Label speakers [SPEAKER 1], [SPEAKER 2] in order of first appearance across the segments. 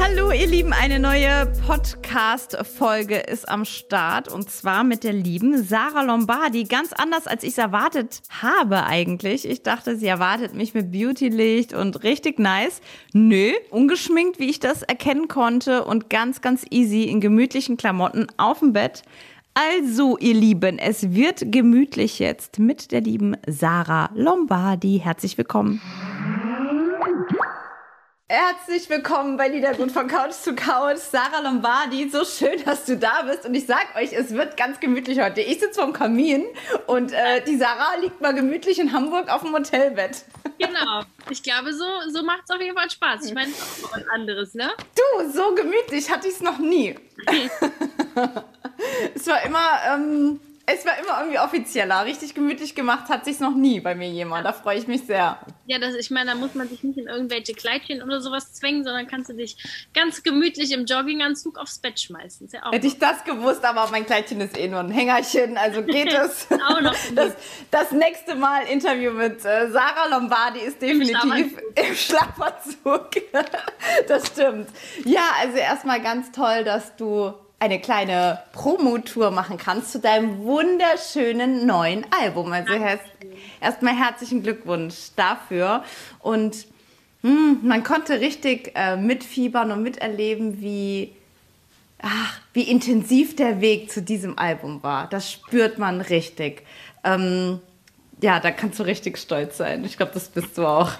[SPEAKER 1] Hallo ihr Lieben, eine neue Podcast-Folge ist am Start und zwar mit der lieben Sarah Lombardi. Ganz anders, als ich es erwartet habe eigentlich. Ich dachte, sie erwartet mich mit Beautylicht und richtig nice. Nö, ungeschminkt, wie ich das erkennen konnte und ganz, ganz easy in gemütlichen Klamotten auf dem Bett. Also, ihr Lieben, es wird gemütlich jetzt mit der lieben Sarah Lombardi. Herzlich willkommen. Herzlich willkommen bei Liedergut von Couch zu Couch. Sarah Lombardi, so schön, dass du da bist. Und ich sag euch, es wird ganz gemütlich heute. Ich sitze vorm Kamin und äh, die Sarah liegt mal gemütlich in Hamburg auf dem Hotelbett.
[SPEAKER 2] Genau. Ich glaube, so, so macht es auf jeden Fall Spaß. Ich meine, das ist auch was anderes, ne?
[SPEAKER 1] Du, so gemütlich hatte ich es noch nie. es war immer, ähm, es war immer irgendwie offizieller. Richtig gemütlich gemacht hat sich noch nie bei mir jemand. Da freue ich mich sehr.
[SPEAKER 2] Ja, das, ich meine, da muss man sich nicht in irgendwelche Kleidchen oder sowas zwängen, sondern kannst du dich ganz gemütlich im Jogginganzug aufs Bett schmeißen.
[SPEAKER 1] Ja Hätte ich das gewusst, aber mein Kleidchen ist eh nur ein Hängerchen, also geht es.
[SPEAKER 2] auch noch.
[SPEAKER 1] Das, das, nächste Mal Interview mit äh, Sarah Lombardi ist definitiv im Schlafanzug. das stimmt. Ja, also erstmal ganz toll, dass du eine kleine Promotour machen kannst zu deinem wunderschönen neuen Album. Also erst, erstmal herzlichen Glückwunsch dafür. Und mh, hm, man konnte richtig äh, mitfiebern und miterleben, wie, ach, wie intensiv der Weg zu diesem Album war. Das spürt man richtig. Ähm, ja, da kannst du richtig stolz sein. Ich glaube, das bist du auch.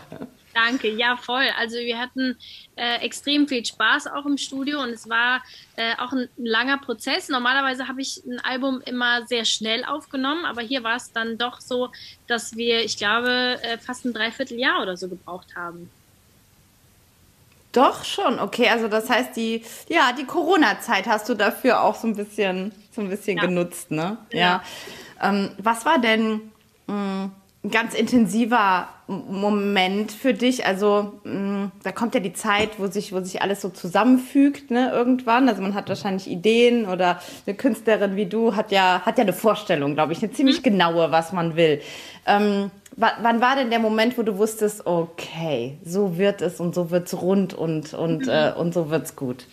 [SPEAKER 2] Danke, ja voll. Also wir hatten äh, extrem viel Spaß auch im Studio und es war äh, auch ein, langer Prozess. Normalerweise habe ich ein Album immer sehr schnell aufgenommen, aber hier war es dann doch so, dass wir, ich glaube, äh, fast ein Dreivierteljahr oder so gebraucht haben.
[SPEAKER 1] Doch schon, okay. Also das heißt, die, ja, die Corona-Zeit hast du dafür auch so ein bisschen, so ein bisschen ja. genutzt, ne? Ja. ja. Ähm, was war denn mh, hm, ein ganz intensiver Moment für dich? Also mh, mm, da kommt ja die Zeit, wo sich, wo sich alles so zusammenfügt, ne, irgendwann. Also man hat wahrscheinlich Ideen oder eine Künstlerin wie du hat ja, hat ja eine Vorstellung, glaube ich, eine ziemlich mhm. genaue, was man will. Ähm, wann war denn der Moment, wo du wusstest, okay, so wird es und so wird es rund und, und, mhm. äh, und so wird es gut?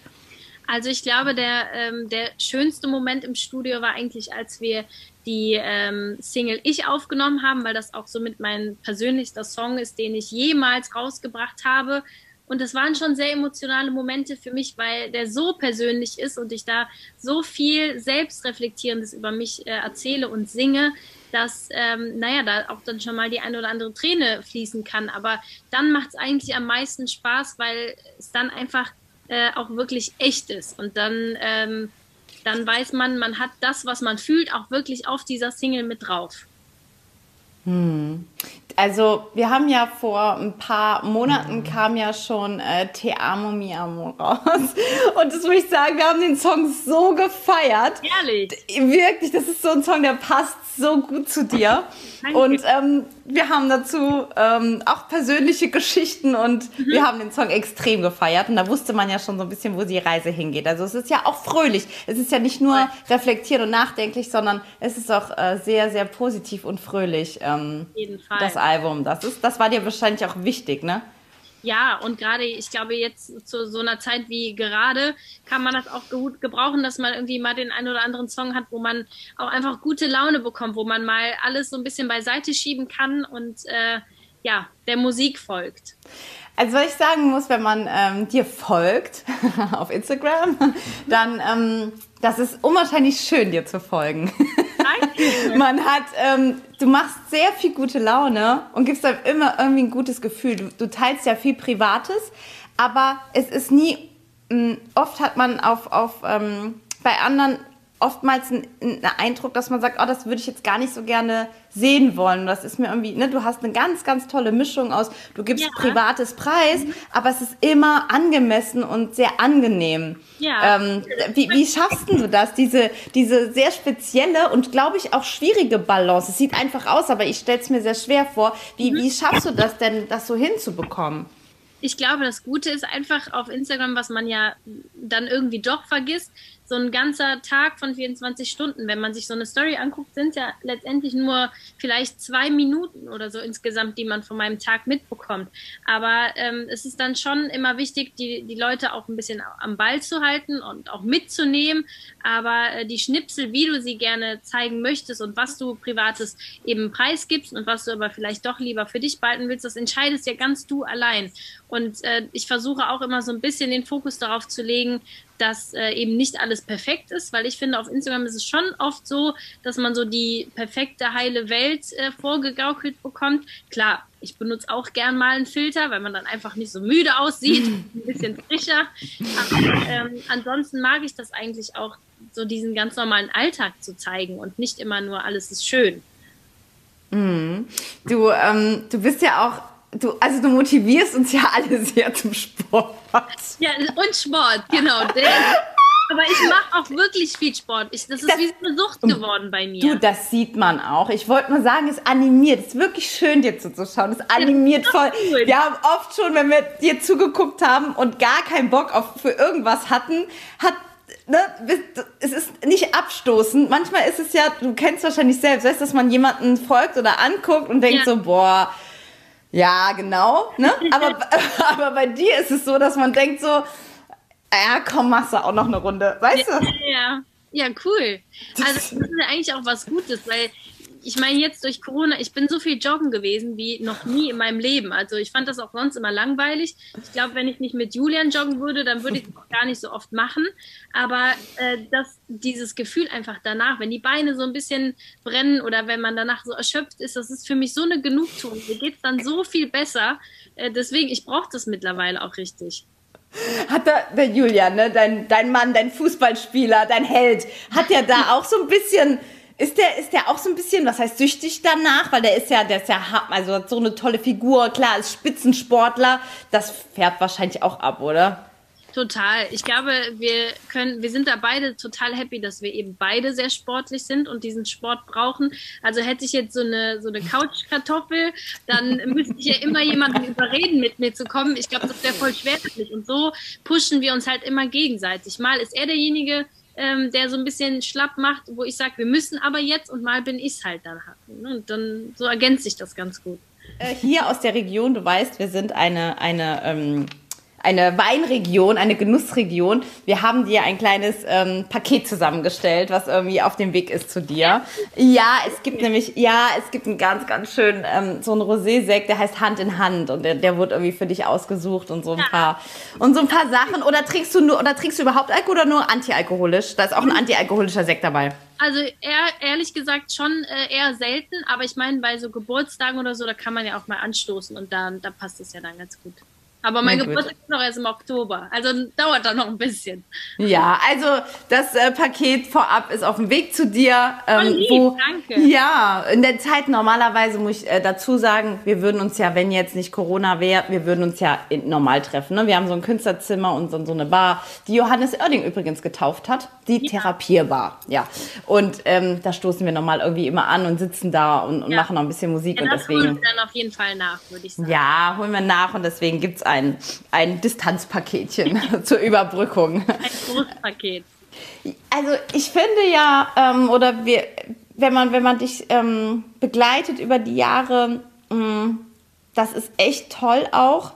[SPEAKER 2] Also ich glaube, der, ähm, der schönste Moment im Studio war eigentlich, als wir die ähm, Single Ich aufgenommen haben, weil das auch somit mein persönlichster Song ist, den ich jemals rausgebracht habe. Und das waren schon sehr emotionale Momente für mich, weil der so persönlich ist und ich da so viel Selbstreflektierendes über mich äh, erzähle und singe, dass, ähm, naja, da auch dann schon mal die eine oder andere Träne fließen kann. Aber dann macht es eigentlich am meisten Spaß, weil es dann einfach äh, auch wirklich echt ist. Und dann, ähm, dann weiß man, man hat das, was man fühlt, auch wirklich auf dieser Single mit drauf.
[SPEAKER 1] Hm. Also wir haben ja vor ein paar Monaten kam ja schon äh, Te amo mi amo raus und das muss ich sagen, wir haben den Song so gefeiert.
[SPEAKER 2] Ehrlich?
[SPEAKER 1] Wirklich, das ist so ein Song, der passt so gut zu dir. Danke. Und ähm, wir haben dazu ähm, auch persönliche Geschichten und mhm. wir haben den Song extrem gefeiert. Und da wusste man ja schon so ein bisschen, wo die Reise hingeht. Also es ist ja auch fröhlich. Es ist ja nicht nur reflektiert und nachdenklich, sondern es ist auch äh, sehr, sehr positiv und fröhlich. Ähm,
[SPEAKER 2] jeden Fall.
[SPEAKER 1] Das Album. Das, ist, das war dir wahrscheinlich auch wichtig, ne?
[SPEAKER 2] Ja, und gerade, ich glaube, jetzt zu so einer Zeit wie gerade kann man das auch gut gebrauchen, dass man irgendwie mal den einen oder anderen Song hat, wo man auch einfach gute Laune bekommt, wo man mal alles so ein bisschen beiseite schieben kann und äh, ja, der Musik folgt.
[SPEAKER 1] Also was ich sagen muss, wenn man ähm, dir folgt auf Instagram, dann ähm, das ist unwahrscheinlich schön, dir zu folgen. Man hat, ähm, du machst sehr viel gute Laune und gibst einem immer irgendwie ein gutes Gefühl. Du, du teilst ja viel Privates, aber es ist nie, mh, mm, oft hat man auf, auf ähm, bei anderen oftmals ein, ein, Eindruck, dass man sagt, oh, das würde ich jetzt gar nicht so gerne sehen wollen. Das ist mir irgendwie, ne, du hast eine ganz, ganz tolle Mischung aus, du gibst ja. privates Preis, mhm. aber es ist immer angemessen und sehr angenehm. Ja. Ähm, wie, wie schaffst du das, diese, diese sehr spezielle und, glaube ich, auch schwierige Balance? Es sieht einfach aus, aber ich stelle es mir sehr schwer vor. Wie, mhm. wie schaffst du das denn, das so hinzubekommen?
[SPEAKER 2] Ich glaube, das Gute ist einfach auf Instagram, was man ja dann irgendwie doch vergisst, so ein ganzer Tag von 24 Stunden. Wenn man sich so eine Story anguckt, sind ja letztendlich nur vielleicht zwei Minuten oder so insgesamt, die man von meinem Tag mitbekommt. Aber ähm, es ist dann schon immer wichtig, die, die Leute auch ein bisschen am Ball zu halten und auch mitzunehmen. Aber äh, die Schnipsel, wie du sie gerne zeigen möchtest und was du privates eben preisgibst und was du aber vielleicht doch lieber für dich behalten willst, das entscheidest ja ganz du allein. Und äh, ich versuche auch immer so ein bisschen den Fokus darauf zu legen, dass äh, eben nicht alles perfekt ist, weil ich finde, auf Instagram ist es schon oft so, dass man so die perfekte, heile Welt äh, vorgegaukelt bekommt. Klar, ich benutze auch gern mal einen Filter, weil man dann einfach nicht so müde aussieht, ein bisschen frischer. Aber ähm, ansonsten mag ich das eigentlich auch, so diesen ganz normalen Alltag zu zeigen und nicht immer nur alles ist schön.
[SPEAKER 1] Mhm. Du, ähm, du bist ja auch du, also du motivierst uns ja alle sehr zum Sport.
[SPEAKER 2] Ja, und Sport, genau. Aber ich mache auch wirklich viel Sport. Ich, das ist das, wie so eine Sucht geworden bei mir.
[SPEAKER 1] Du, das sieht man auch. Ich wollte nur sagen, es animiert. Es ist wirklich schön, dir zuzuschauen. Es animiert voll. Cool. Wir haben oft schon, wenn wir dir zugeguckt haben und gar keinen Bock auf, für irgendwas hatten, hat Ne, es ist nicht abstoßend. Manchmal ist es ja, du kennst wahrscheinlich selbst, weißt, dass man jemanden folgt oder anguckt und denkt ja. so, boah, ja, genau. Ne? Aber, aber bei dir ist es so, dass man denkt so, ja, komm, machst du auch noch eine Runde, weißt
[SPEAKER 2] du? Ja, ja, cool. Also das ist ja eigentlich auch was Gutes, weil ich meine, jetzt durch Corona, ich bin so viel joggen gewesen wie noch nie in meinem Leben. Also ich fand das auch sonst immer langweilig. Ich glaube, wenn ich nicht mit Julian joggen würde, dann würde ich es auch gar nicht so oft machen. Aber äh, das, dieses Gefühl einfach danach, wenn die Beine so ein bisschen brennen oder wenn man danach so erschöpft ist, das ist für mich so eine Genugtuung. Mir geht es dann so viel besser. Äh, deswegen, ich brauche das mittlerweile auch richtig.
[SPEAKER 1] Hat der, der Julian, ne, dein, dein Mann, dein Fußballspieler, dein Held, hat ja da auch so ein bisschen ist der, ist der auch so ein bisschen, was heißt süchtig danach? Weil der ist ja, der ist ja, also hat so eine tolle Figur, klar, ist Spitzensportler. Das fährt wahrscheinlich auch ab, oder?
[SPEAKER 2] Total. Ich glaube, wir können, wir sind da beide total happy, dass wir eben beide sehr sportlich sind und diesen Sport brauchen. Also hätte ich jetzt so eine, so eine Couchkartoffel, dann müsste ich ja immer jemanden überreden, mit mir zu kommen. Ich glaube, das wäre voll schwer. Und so pushen wir uns halt immer gegenseitig. Mal ist er derjenige, ähm, der so ein bisschen schlapp macht, wo ich sage, wir müssen aber jetzt und mal bin ich halt dann. Ne? Und dann so ergänzt sich das ganz gut.
[SPEAKER 1] Äh, hier aus der Region, du weißt, wir sind eine, eine ähm eine Weinregion, eine Genussregion. Wir haben dir ein kleines ähm, Paket zusammengestellt, was irgendwie auf dem Weg ist zu dir. Ja, es gibt nämlich, ja, es gibt einen ganz, ganz schönen, ähm, so einen Rosé-Sekt, der heißt Hand in Hand und der, der wurde irgendwie für dich ausgesucht und so ein paar, und so ein paar Sachen. Oder trinkst du nur, oder trinkst du überhaupt Alkohol oder nur antialkoholisch? Da ist auch ein antialkoholischer Sekt dabei.
[SPEAKER 2] Also eher, ehrlich gesagt schon äh, eher selten, aber ich meine, bei so Geburtstagen oder so, da kann man ja auch mal anstoßen und da, da passt es ja dann ganz gut. Aber mein Geburtstag ist noch erst im Oktober. Also dauert da noch ein bisschen.
[SPEAKER 1] Ja, also das äh, Paket vorab ist auf dem Weg zu dir.
[SPEAKER 2] Ähm, lieb, wo, danke.
[SPEAKER 1] Ja, in der Zeit normalerweise muss ich äh, dazu sagen, wir würden uns ja, wenn jetzt nicht Corona wäre, wir würden uns ja normal treffen. Ne? Wir haben so ein Künstlerzimmer und so, so eine Bar, die Johannes Oerding übrigens getauft hat. Die ja. Therapierbar. Ja. Und ähm, da stoßen wir normal irgendwie immer an und sitzen da und, und ja. machen noch ein bisschen Musik.
[SPEAKER 2] Ja,
[SPEAKER 1] und
[SPEAKER 2] das
[SPEAKER 1] deswegen,
[SPEAKER 2] holen wir dann auf jeden Fall nach, würde ich sagen.
[SPEAKER 1] Ja, holen wir nach und deswegen gibt es ein ein, Distanzpaketchen zur Überbrückung.
[SPEAKER 2] Ein Großpaket.
[SPEAKER 1] Also ich finde ja, ähm, oder wir, wenn man, wenn man dich ähm, begleitet über die Jahre, mh, mm, das ist echt toll auch.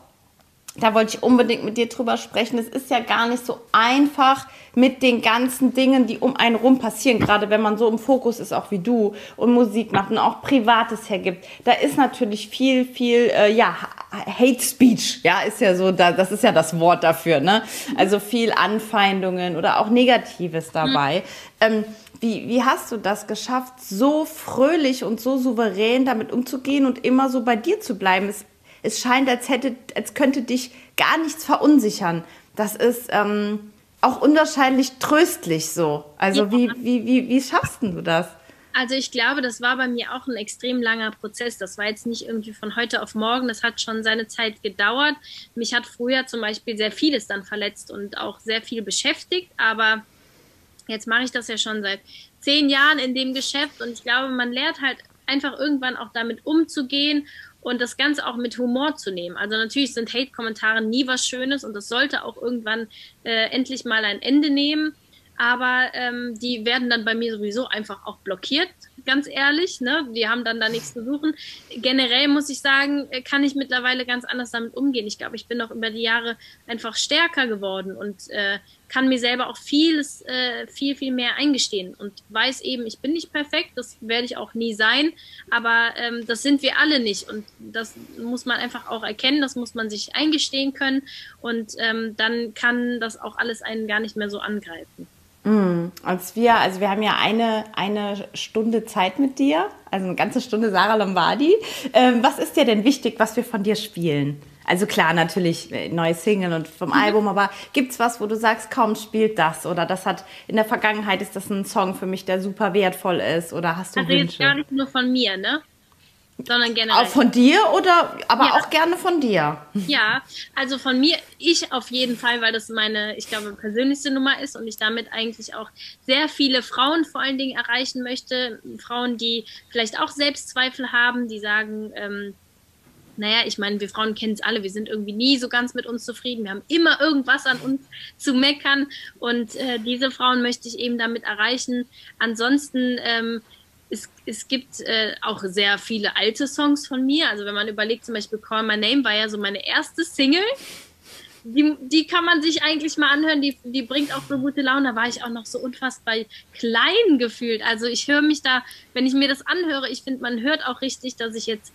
[SPEAKER 1] Da wollte ich unbedingt mit dir drüber sprechen. Es ist ja gar nicht so einfach, mit den ganzen Dingen, die um einen rum passieren, gerade wenn man so im Fokus ist, auch wie du, und Musik macht und auch Privates hergibt, da ist natürlich viel, viel, äh, ja, Hate Speech, ja, ist ja so, da, das ist ja das Wort dafür, ne? Also viel Anfeindungen oder auch Negatives dabei. Mhm. Ähm, wie, wie hast du das geschafft, so fröhlich und so souverän damit umzugehen und immer so bei dir zu bleiben? Es, es scheint, als hätte, als könnte dich gar nichts verunsichern. Das ist, ähm, auch unwahrscheinlich tröstlich so. Also ja. wie, wie, wie, wie schaffst du das?
[SPEAKER 2] Also ich glaube, das war bei mir auch ein extrem langer Prozess. Das war jetzt nicht irgendwie von heute auf morgen. Das hat schon seine Zeit gedauert. Mich hat früher zum Beispiel sehr vieles dann verletzt und auch sehr viel beschäftigt. Aber jetzt mache ich das ja schon seit zehn Jahren in dem Geschäft und ich glaube, man lernt halt einfach irgendwann auch damit umzugehen und das Ganze auch mit Humor zu nehmen. Also natürlich sind Hate-Kommentare nie was Schönes und das sollte auch irgendwann äh, endlich mal ein Ende nehmen. Aber ähm, die werden dann bei mir sowieso einfach auch blockiert, ganz ehrlich. Ne? Die haben dann da nichts zu suchen. Generell muss ich sagen, äh, kann ich mittlerweile ganz anders damit umgehen. Ich glaube, ich bin auch über die Jahre einfach stärker geworden und äh, kann mir selber auch vieles, äh, viel, viel mehr eingestehen und weiß eben, ich bin nicht perfekt, das werde ich auch nie sein, aber ähm, das sind wir alle nicht und das muss man einfach auch erkennen, das muss man sich eingestehen können und ähm, dann kann das auch alles einen gar nicht mehr so angreifen.
[SPEAKER 1] Mm, als wir, also wir haben ja eine, eine Stunde Zeit mit dir, also eine ganze Stunde Sarah Lombardi. Ähm, was ist dir denn wichtig, was wir von dir spielen? Also klar, natürlich äh, neue Single und vom mhm. Album, aber gibt es was, wo du sagst, kaum spielt das oder das hat in der Vergangenheit ist das ein Song für mich, der super wertvoll ist oder hast du
[SPEAKER 2] also
[SPEAKER 1] Wünsche?
[SPEAKER 2] jetzt gar nicht nur von mir, ne? Sondern generell.
[SPEAKER 1] Auch von dir oder aber ja. auch gerne von dir?
[SPEAKER 2] Ja, also von mir, ich auf jeden Fall, weil das meine, ich glaube, persönlichste Nummer ist und ich damit eigentlich auch sehr viele Frauen vor allen Dingen erreichen möchte. Frauen, die vielleicht auch Selbstzweifel haben, die sagen, ähm, naja, ich meine, wir Frauen kennen es alle, wir sind irgendwie nie so ganz mit uns zufrieden. Wir haben immer irgendwas an uns zu meckern und äh, diese Frauen möchte ich eben damit erreichen. Ansonsten, ähm, es, es gibt äh, auch sehr viele alte Songs von mir. Also wenn man überlegt, zum Beispiel Call My Name war ja so meine erste Single. Die, die kann man sich eigentlich mal anhören, die, die bringt auch so gute Laune. Da war ich auch noch so unfassbar klein gefühlt. Also ich höre mich da, wenn ich mir das anhöre, ich finde, man hört auch richtig, dass ich jetzt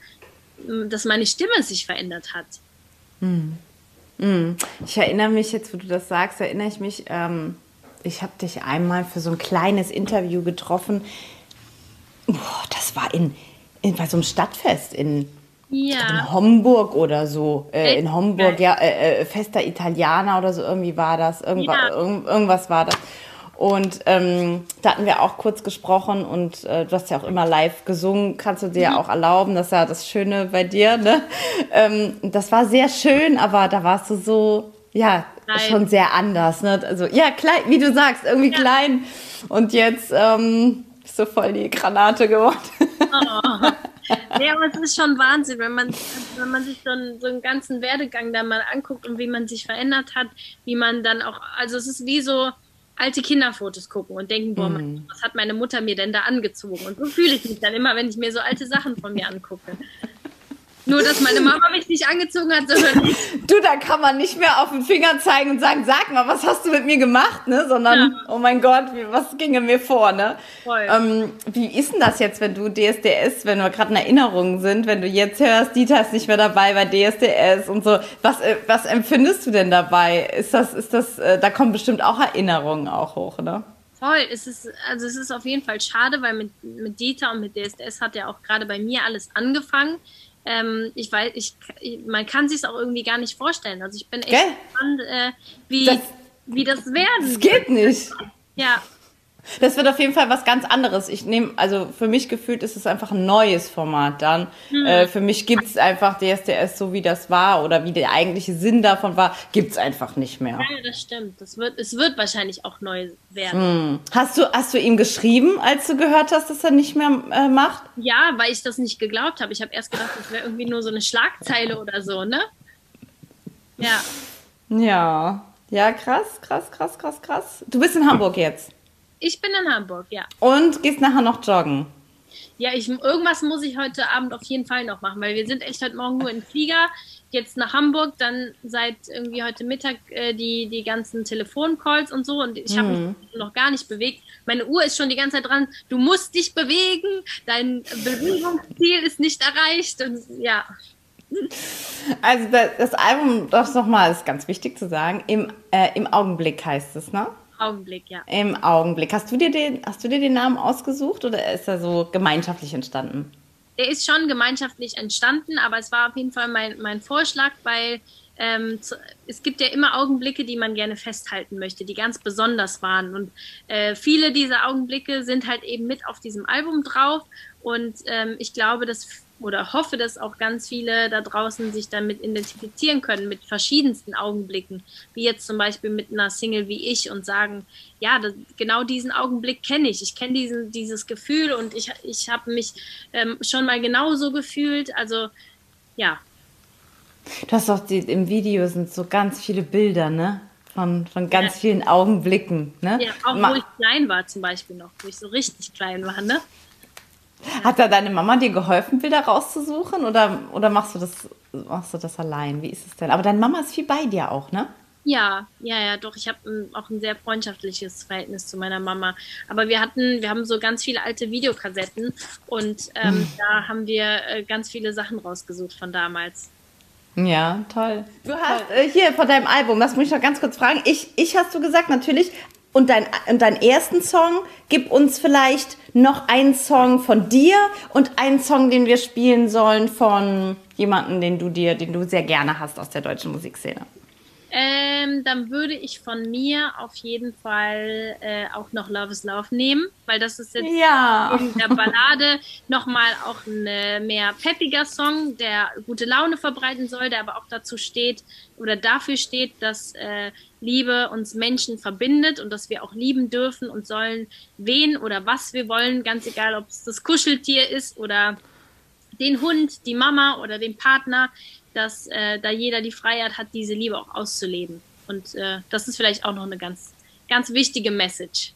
[SPEAKER 2] dass meine Stimme sich verändert hat.
[SPEAKER 1] Hm. Hm. Ich erinnere mich jetzt, wo du das sagst, erinnere ich mich, ähm, ich habe dich einmal für so ein kleines Interview getroffen. Boah, das war in, in bei so einem Stadtfest in, ja. in Homburg oder so. Äh, in Homburg, ja, äh, äh, Fester Italianer oder so irgendwie war das. Irgendwas, ja. irgend, irgendwas war das. Und ähm, da hatten wir auch kurz gesprochen und äh, du hast ja auch immer live gesungen, kannst du dir ja mhm. auch erlauben, das ist ja das Schöne bei dir. Ne? Ähm, das war sehr schön, aber da warst du so, ja, klein. schon sehr anders. Ne? Also ja, klein, wie du sagst, irgendwie ja. klein. Und jetzt ähm, bist du voll die Granate geworden. Oh.
[SPEAKER 2] Ja, aber es ist schon Wahnsinn, wenn man, wenn man sich so einen, so einen ganzen Werdegang da mal anguckt und wie man sich verändert hat, wie man dann auch, also es ist wie so, alte Kinderfotos gucken und denken, boah, mm. was hat meine Mutter mir denn da angezogen? Und so fühle ich mich dann immer, wenn ich mir so alte Sachen von mir angucke. Nur, dass meine Mama mich nicht angezogen hat, sondern.
[SPEAKER 1] Du, da kann man nicht mehr auf den Finger zeigen und sagen, sag mal, was hast du mit mir gemacht, ne? Sondern, ja. oh mein Gott, was ginge mir vor, ne? Ähm, wie ist denn das jetzt, wenn du DSDS, wenn wir gerade in Erinnerungen sind, wenn du jetzt hörst, Dieter ist nicht mehr dabei bei DSDS und so, was, äh, was empfindest du denn dabei? Ist das, ist das, äh, da kommen bestimmt auch Erinnerungen auch hoch, ne?
[SPEAKER 2] Voll, es ist, also es ist auf jeden Fall schade, weil mit, mit Dieter und mit DSDS hat ja auch gerade bei mir alles angefangen ähm, ich weiß, ich, man kann sich auch irgendwie gar nicht vorstellen. Also ich bin echt Gell? gespannt, äh, wie, das, wie das werden.
[SPEAKER 1] Das geht nicht.
[SPEAKER 2] Ja,
[SPEAKER 1] das wird auf jeden Fall was ganz anderes. Ich nehme, also für mich gefühlt ist es einfach ein neues Format dann. Hm. Äh, für mich gibt es einfach DSDS so, wie das war oder wie der eigentliche Sinn davon war, gibt es einfach nicht mehr.
[SPEAKER 2] Ja, das stimmt. Das wird, es wird wahrscheinlich auch neu werden.
[SPEAKER 1] Hm. Hast, du, hast du ihm geschrieben, als du gehört hast, dass er nicht mehr äh, macht?
[SPEAKER 2] Ja, weil ich das nicht geglaubt habe. Ich habe erst gedacht, das wäre irgendwie nur so eine Schlagzeile oder so, ne? Ja.
[SPEAKER 1] Ja. Ja, krass, krass, krass, krass, krass. Du bist in Hamburg jetzt.
[SPEAKER 2] Ich bin in Hamburg, ja.
[SPEAKER 1] Und gehst nachher noch joggen?
[SPEAKER 2] Ja, ich, irgendwas muss ich heute Abend auf jeden Fall noch machen, weil wir sind echt heute Morgen nur in Flieger, jetzt nach Hamburg, dann seit irgendwie heute Mittag äh, die, die ganzen Telefoncalls und so und ich habe mhm. mich noch gar nicht bewegt. Meine Uhr ist schon die ganze Zeit dran, du musst dich bewegen, dein Bewegungsziel ist nicht erreicht und ja.
[SPEAKER 1] Also das Album, das nochmal, ist ganz wichtig zu sagen, im, äh, im Augenblick heißt es, ne?
[SPEAKER 2] Augenblick, ja.
[SPEAKER 1] Im Augenblick. Hast du dir den, hast du dir den Namen ausgesucht oder ist er so gemeinschaftlich entstanden?
[SPEAKER 2] Der ist schon gemeinschaftlich entstanden, aber es war auf jeden Fall mein, mein Vorschlag, weil ähm, es gibt ja immer Augenblicke, die man gerne festhalten möchte, die ganz besonders waren. Und äh, viele dieser Augenblicke sind halt eben mit auf diesem Album drauf. Und ähm, ich glaube, dass oder hoffe, dass auch ganz viele da draußen sich damit identifizieren können, mit verschiedensten Augenblicken, wie jetzt zum Beispiel mit einer Single wie ich und sagen, ja, das, genau diesen Augenblick kenne ich. Ich kenne diesen, dieses Gefühl und ich, ich habe mich ähm, schon mal genauso gefühlt. Also ja,
[SPEAKER 1] Du hast doch die, im Video sind so ganz viele Bilder, ne? Von, von ganz ja. vielen Augenblicken, ne?
[SPEAKER 2] Ja, auch Ma wo ich klein war zum Beispiel noch, wo ich so richtig klein war, ne?
[SPEAKER 1] Hat da deine Mama dir geholfen, Bilder rauszusuchen oder, oder machst, du das, machst du das allein? Wie ist es denn? Aber deine Mama ist viel bei dir auch, ne?
[SPEAKER 2] Ja, ja, ja, doch. Ich habe auch ein sehr freundschaftliches Verhältnis zu meiner Mama. Aber wir hatten, wir haben so ganz viele alte Videokassetten und ähm, hm. da haben wir äh, ganz viele Sachen rausgesucht von damals.
[SPEAKER 1] Ja, toll. Du hast äh, hier von deinem Album, das muss ich noch ganz kurz fragen. Ich, ich hast du gesagt, natürlich. Und, dein, und deinen ersten Song, gib uns vielleicht noch einen Song von dir und einen Song, den wir spielen sollen von jemandem, den du dir, den du sehr gerne hast aus der deutschen Musikszene.
[SPEAKER 2] Ähm, dann würde ich von mir auf jeden Fall äh, auch noch Love is Love nehmen, weil das ist jetzt ja. in der Ballade nochmal auch ein mehr peppiger Song, der gute Laune verbreiten soll, der aber auch dazu steht oder dafür steht, dass äh, Liebe uns Menschen verbindet und dass wir auch lieben dürfen und sollen, wen oder was wir wollen, ganz egal, ob es das Kuscheltier ist oder den Hund, die Mama oder den Partner dass äh, da jeder die Freiheit hat, diese Liebe auch auszuleben. Und äh, das ist vielleicht auch noch eine ganz, ganz wichtige Message.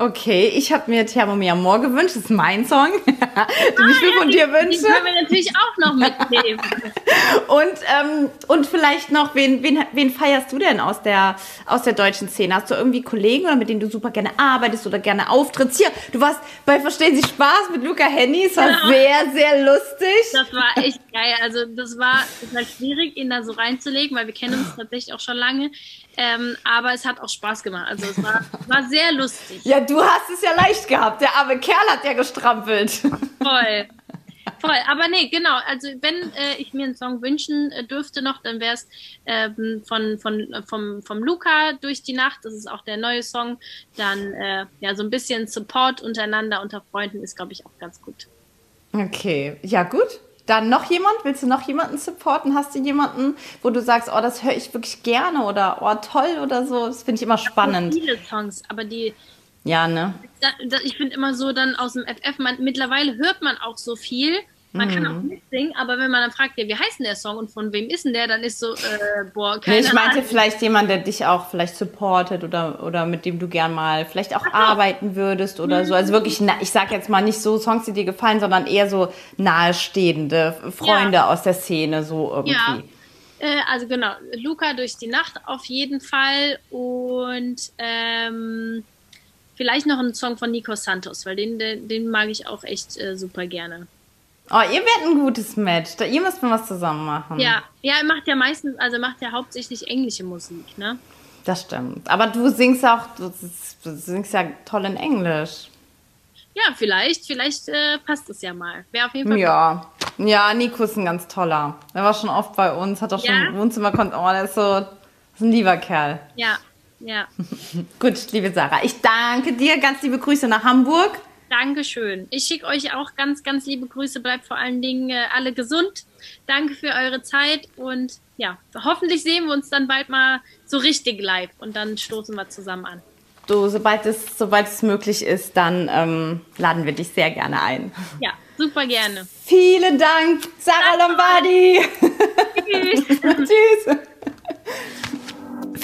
[SPEAKER 1] Okay, ich habe mir Thermo Mi Amor gewünscht. Das ist mein Song, den ich mir von dir wünsche. Den
[SPEAKER 2] können wir natürlich auch noch mitnehmen.
[SPEAKER 1] und, ähm, und vielleicht noch, wen, wen, wen feierst du denn aus der, aus der deutschen Szene? Hast du irgendwie Kollegen oder mit denen du super gerne arbeitest oder gerne auftrittst? Hier, du warst bei Verstehen Sie Spaß mit Luca Henny. Es war genau. sehr, sehr lustig.
[SPEAKER 2] Das war echt geil. Also das war, das war schwierig, ihn da so reinzulegen, weil wir kennen uns tatsächlich auch schon lange. Ähm, aber es hat auch Spaß gemacht. Also es war, war sehr lustig.
[SPEAKER 1] Ja, du hast es ja leicht gehabt. Der arme Kerl hat ja gestrampelt.
[SPEAKER 2] Voll. Voll, aber nee, genau. Also wenn äh, ich mir einen Song wünschen äh, dürfte noch, dann wäre es ähm, von, von, äh, vom, vom Luca durch die Nacht. Das ist auch der neue Song. Dann äh, ja so ein bisschen Support untereinander unter Freunden ist, glaube ich, auch ganz gut.
[SPEAKER 1] Okay, ja gut. Dann noch jemand? Willst du noch jemanden supporten? Hast du jemanden, wo du sagst, oh, das höre ich wirklich gerne oder oh, toll oder so? Das finde ich immer spannend.
[SPEAKER 2] Ich viele Songs, aber die.
[SPEAKER 1] Ja, ne?
[SPEAKER 2] Da, da, ich finde immer so dann aus dem FF, man, mittlerweile hört man auch so viel man kann auch mhm. mitsingen, aber wenn man dann fragt, ja, wie heißt denn der Song und von wem ist denn der, dann ist so, äh, boah, keine
[SPEAKER 1] nee, Ich meinte Ahnung. vielleicht jemand, der dich auch vielleicht supportet oder, oder mit dem du gern mal vielleicht auch Ach, arbeiten würdest oder mhm. so. Also wirklich, ich sag jetzt mal nicht so Songs, die dir gefallen, sondern eher so nahestehende Freunde ja. aus der Szene, so irgendwie. Ja.
[SPEAKER 2] Äh, also genau, Luca durch die Nacht auf jeden Fall und ähm, vielleicht noch ein Song von Nico Santos, weil den, den, den mag ich auch echt äh, super gerne.
[SPEAKER 1] Oh, ihr werdet ein gutes Match. Da, ihr müsst mal was zusammen machen.
[SPEAKER 2] Ja, ja, er macht ja meistens, also macht ja hauptsächlich englische Musik, ne?
[SPEAKER 1] Das stimmt. Aber du singst auch, du, singst ja toll in Englisch.
[SPEAKER 2] Ja, vielleicht, vielleicht äh, passt es ja mal. Wäre auf jeden Fall.
[SPEAKER 1] Ja. Ja, Nico ist ein ganz toller. Er war schon oft bei uns, hat auch ja? schon Wohnzimmer kommt. Oh, der ist so ist ein lieber Kerl.
[SPEAKER 2] Ja, ja.
[SPEAKER 1] Gut, liebe Sarah, ich danke dir. Ganz liebe Grüße nach Hamburg.
[SPEAKER 2] Dankeschön. Ich schicke euch auch ganz, ganz liebe Grüße. Bleibt vor allen Dingen äh, alle gesund. Danke für eure Zeit und ja, hoffentlich sehen wir uns dann bald mal so richtig live und dann stoßen wir zusammen an.
[SPEAKER 1] Du, sobald es, sobald es möglich ist, dann ähm, laden wir dich sehr gerne ein.
[SPEAKER 2] Ja, super gerne.
[SPEAKER 1] Vielen Dank, Sarah Lombardi. Tschüss. Tschüss.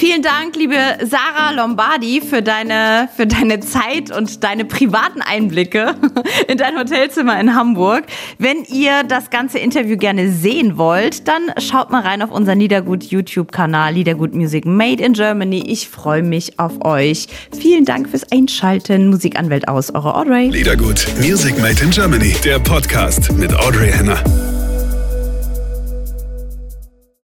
[SPEAKER 1] Vielen Dank, liebe Sarah Lombardi, für deine, für deine Zeit und deine privaten Einblicke in dein Hotelzimmer in Hamburg. Wenn ihr das ganze Interview gerne sehen wollt, dann schaut mal rein auf unseren Liedergut YouTube-Kanal Liedergut Music Made in Germany. Ich freue mich auf euch. Vielen Dank fürs Einschalten. Musikanwält aus, eure Audrey.
[SPEAKER 3] Liedergut Music Made in Germany, der Podcast mit Audrey Henner.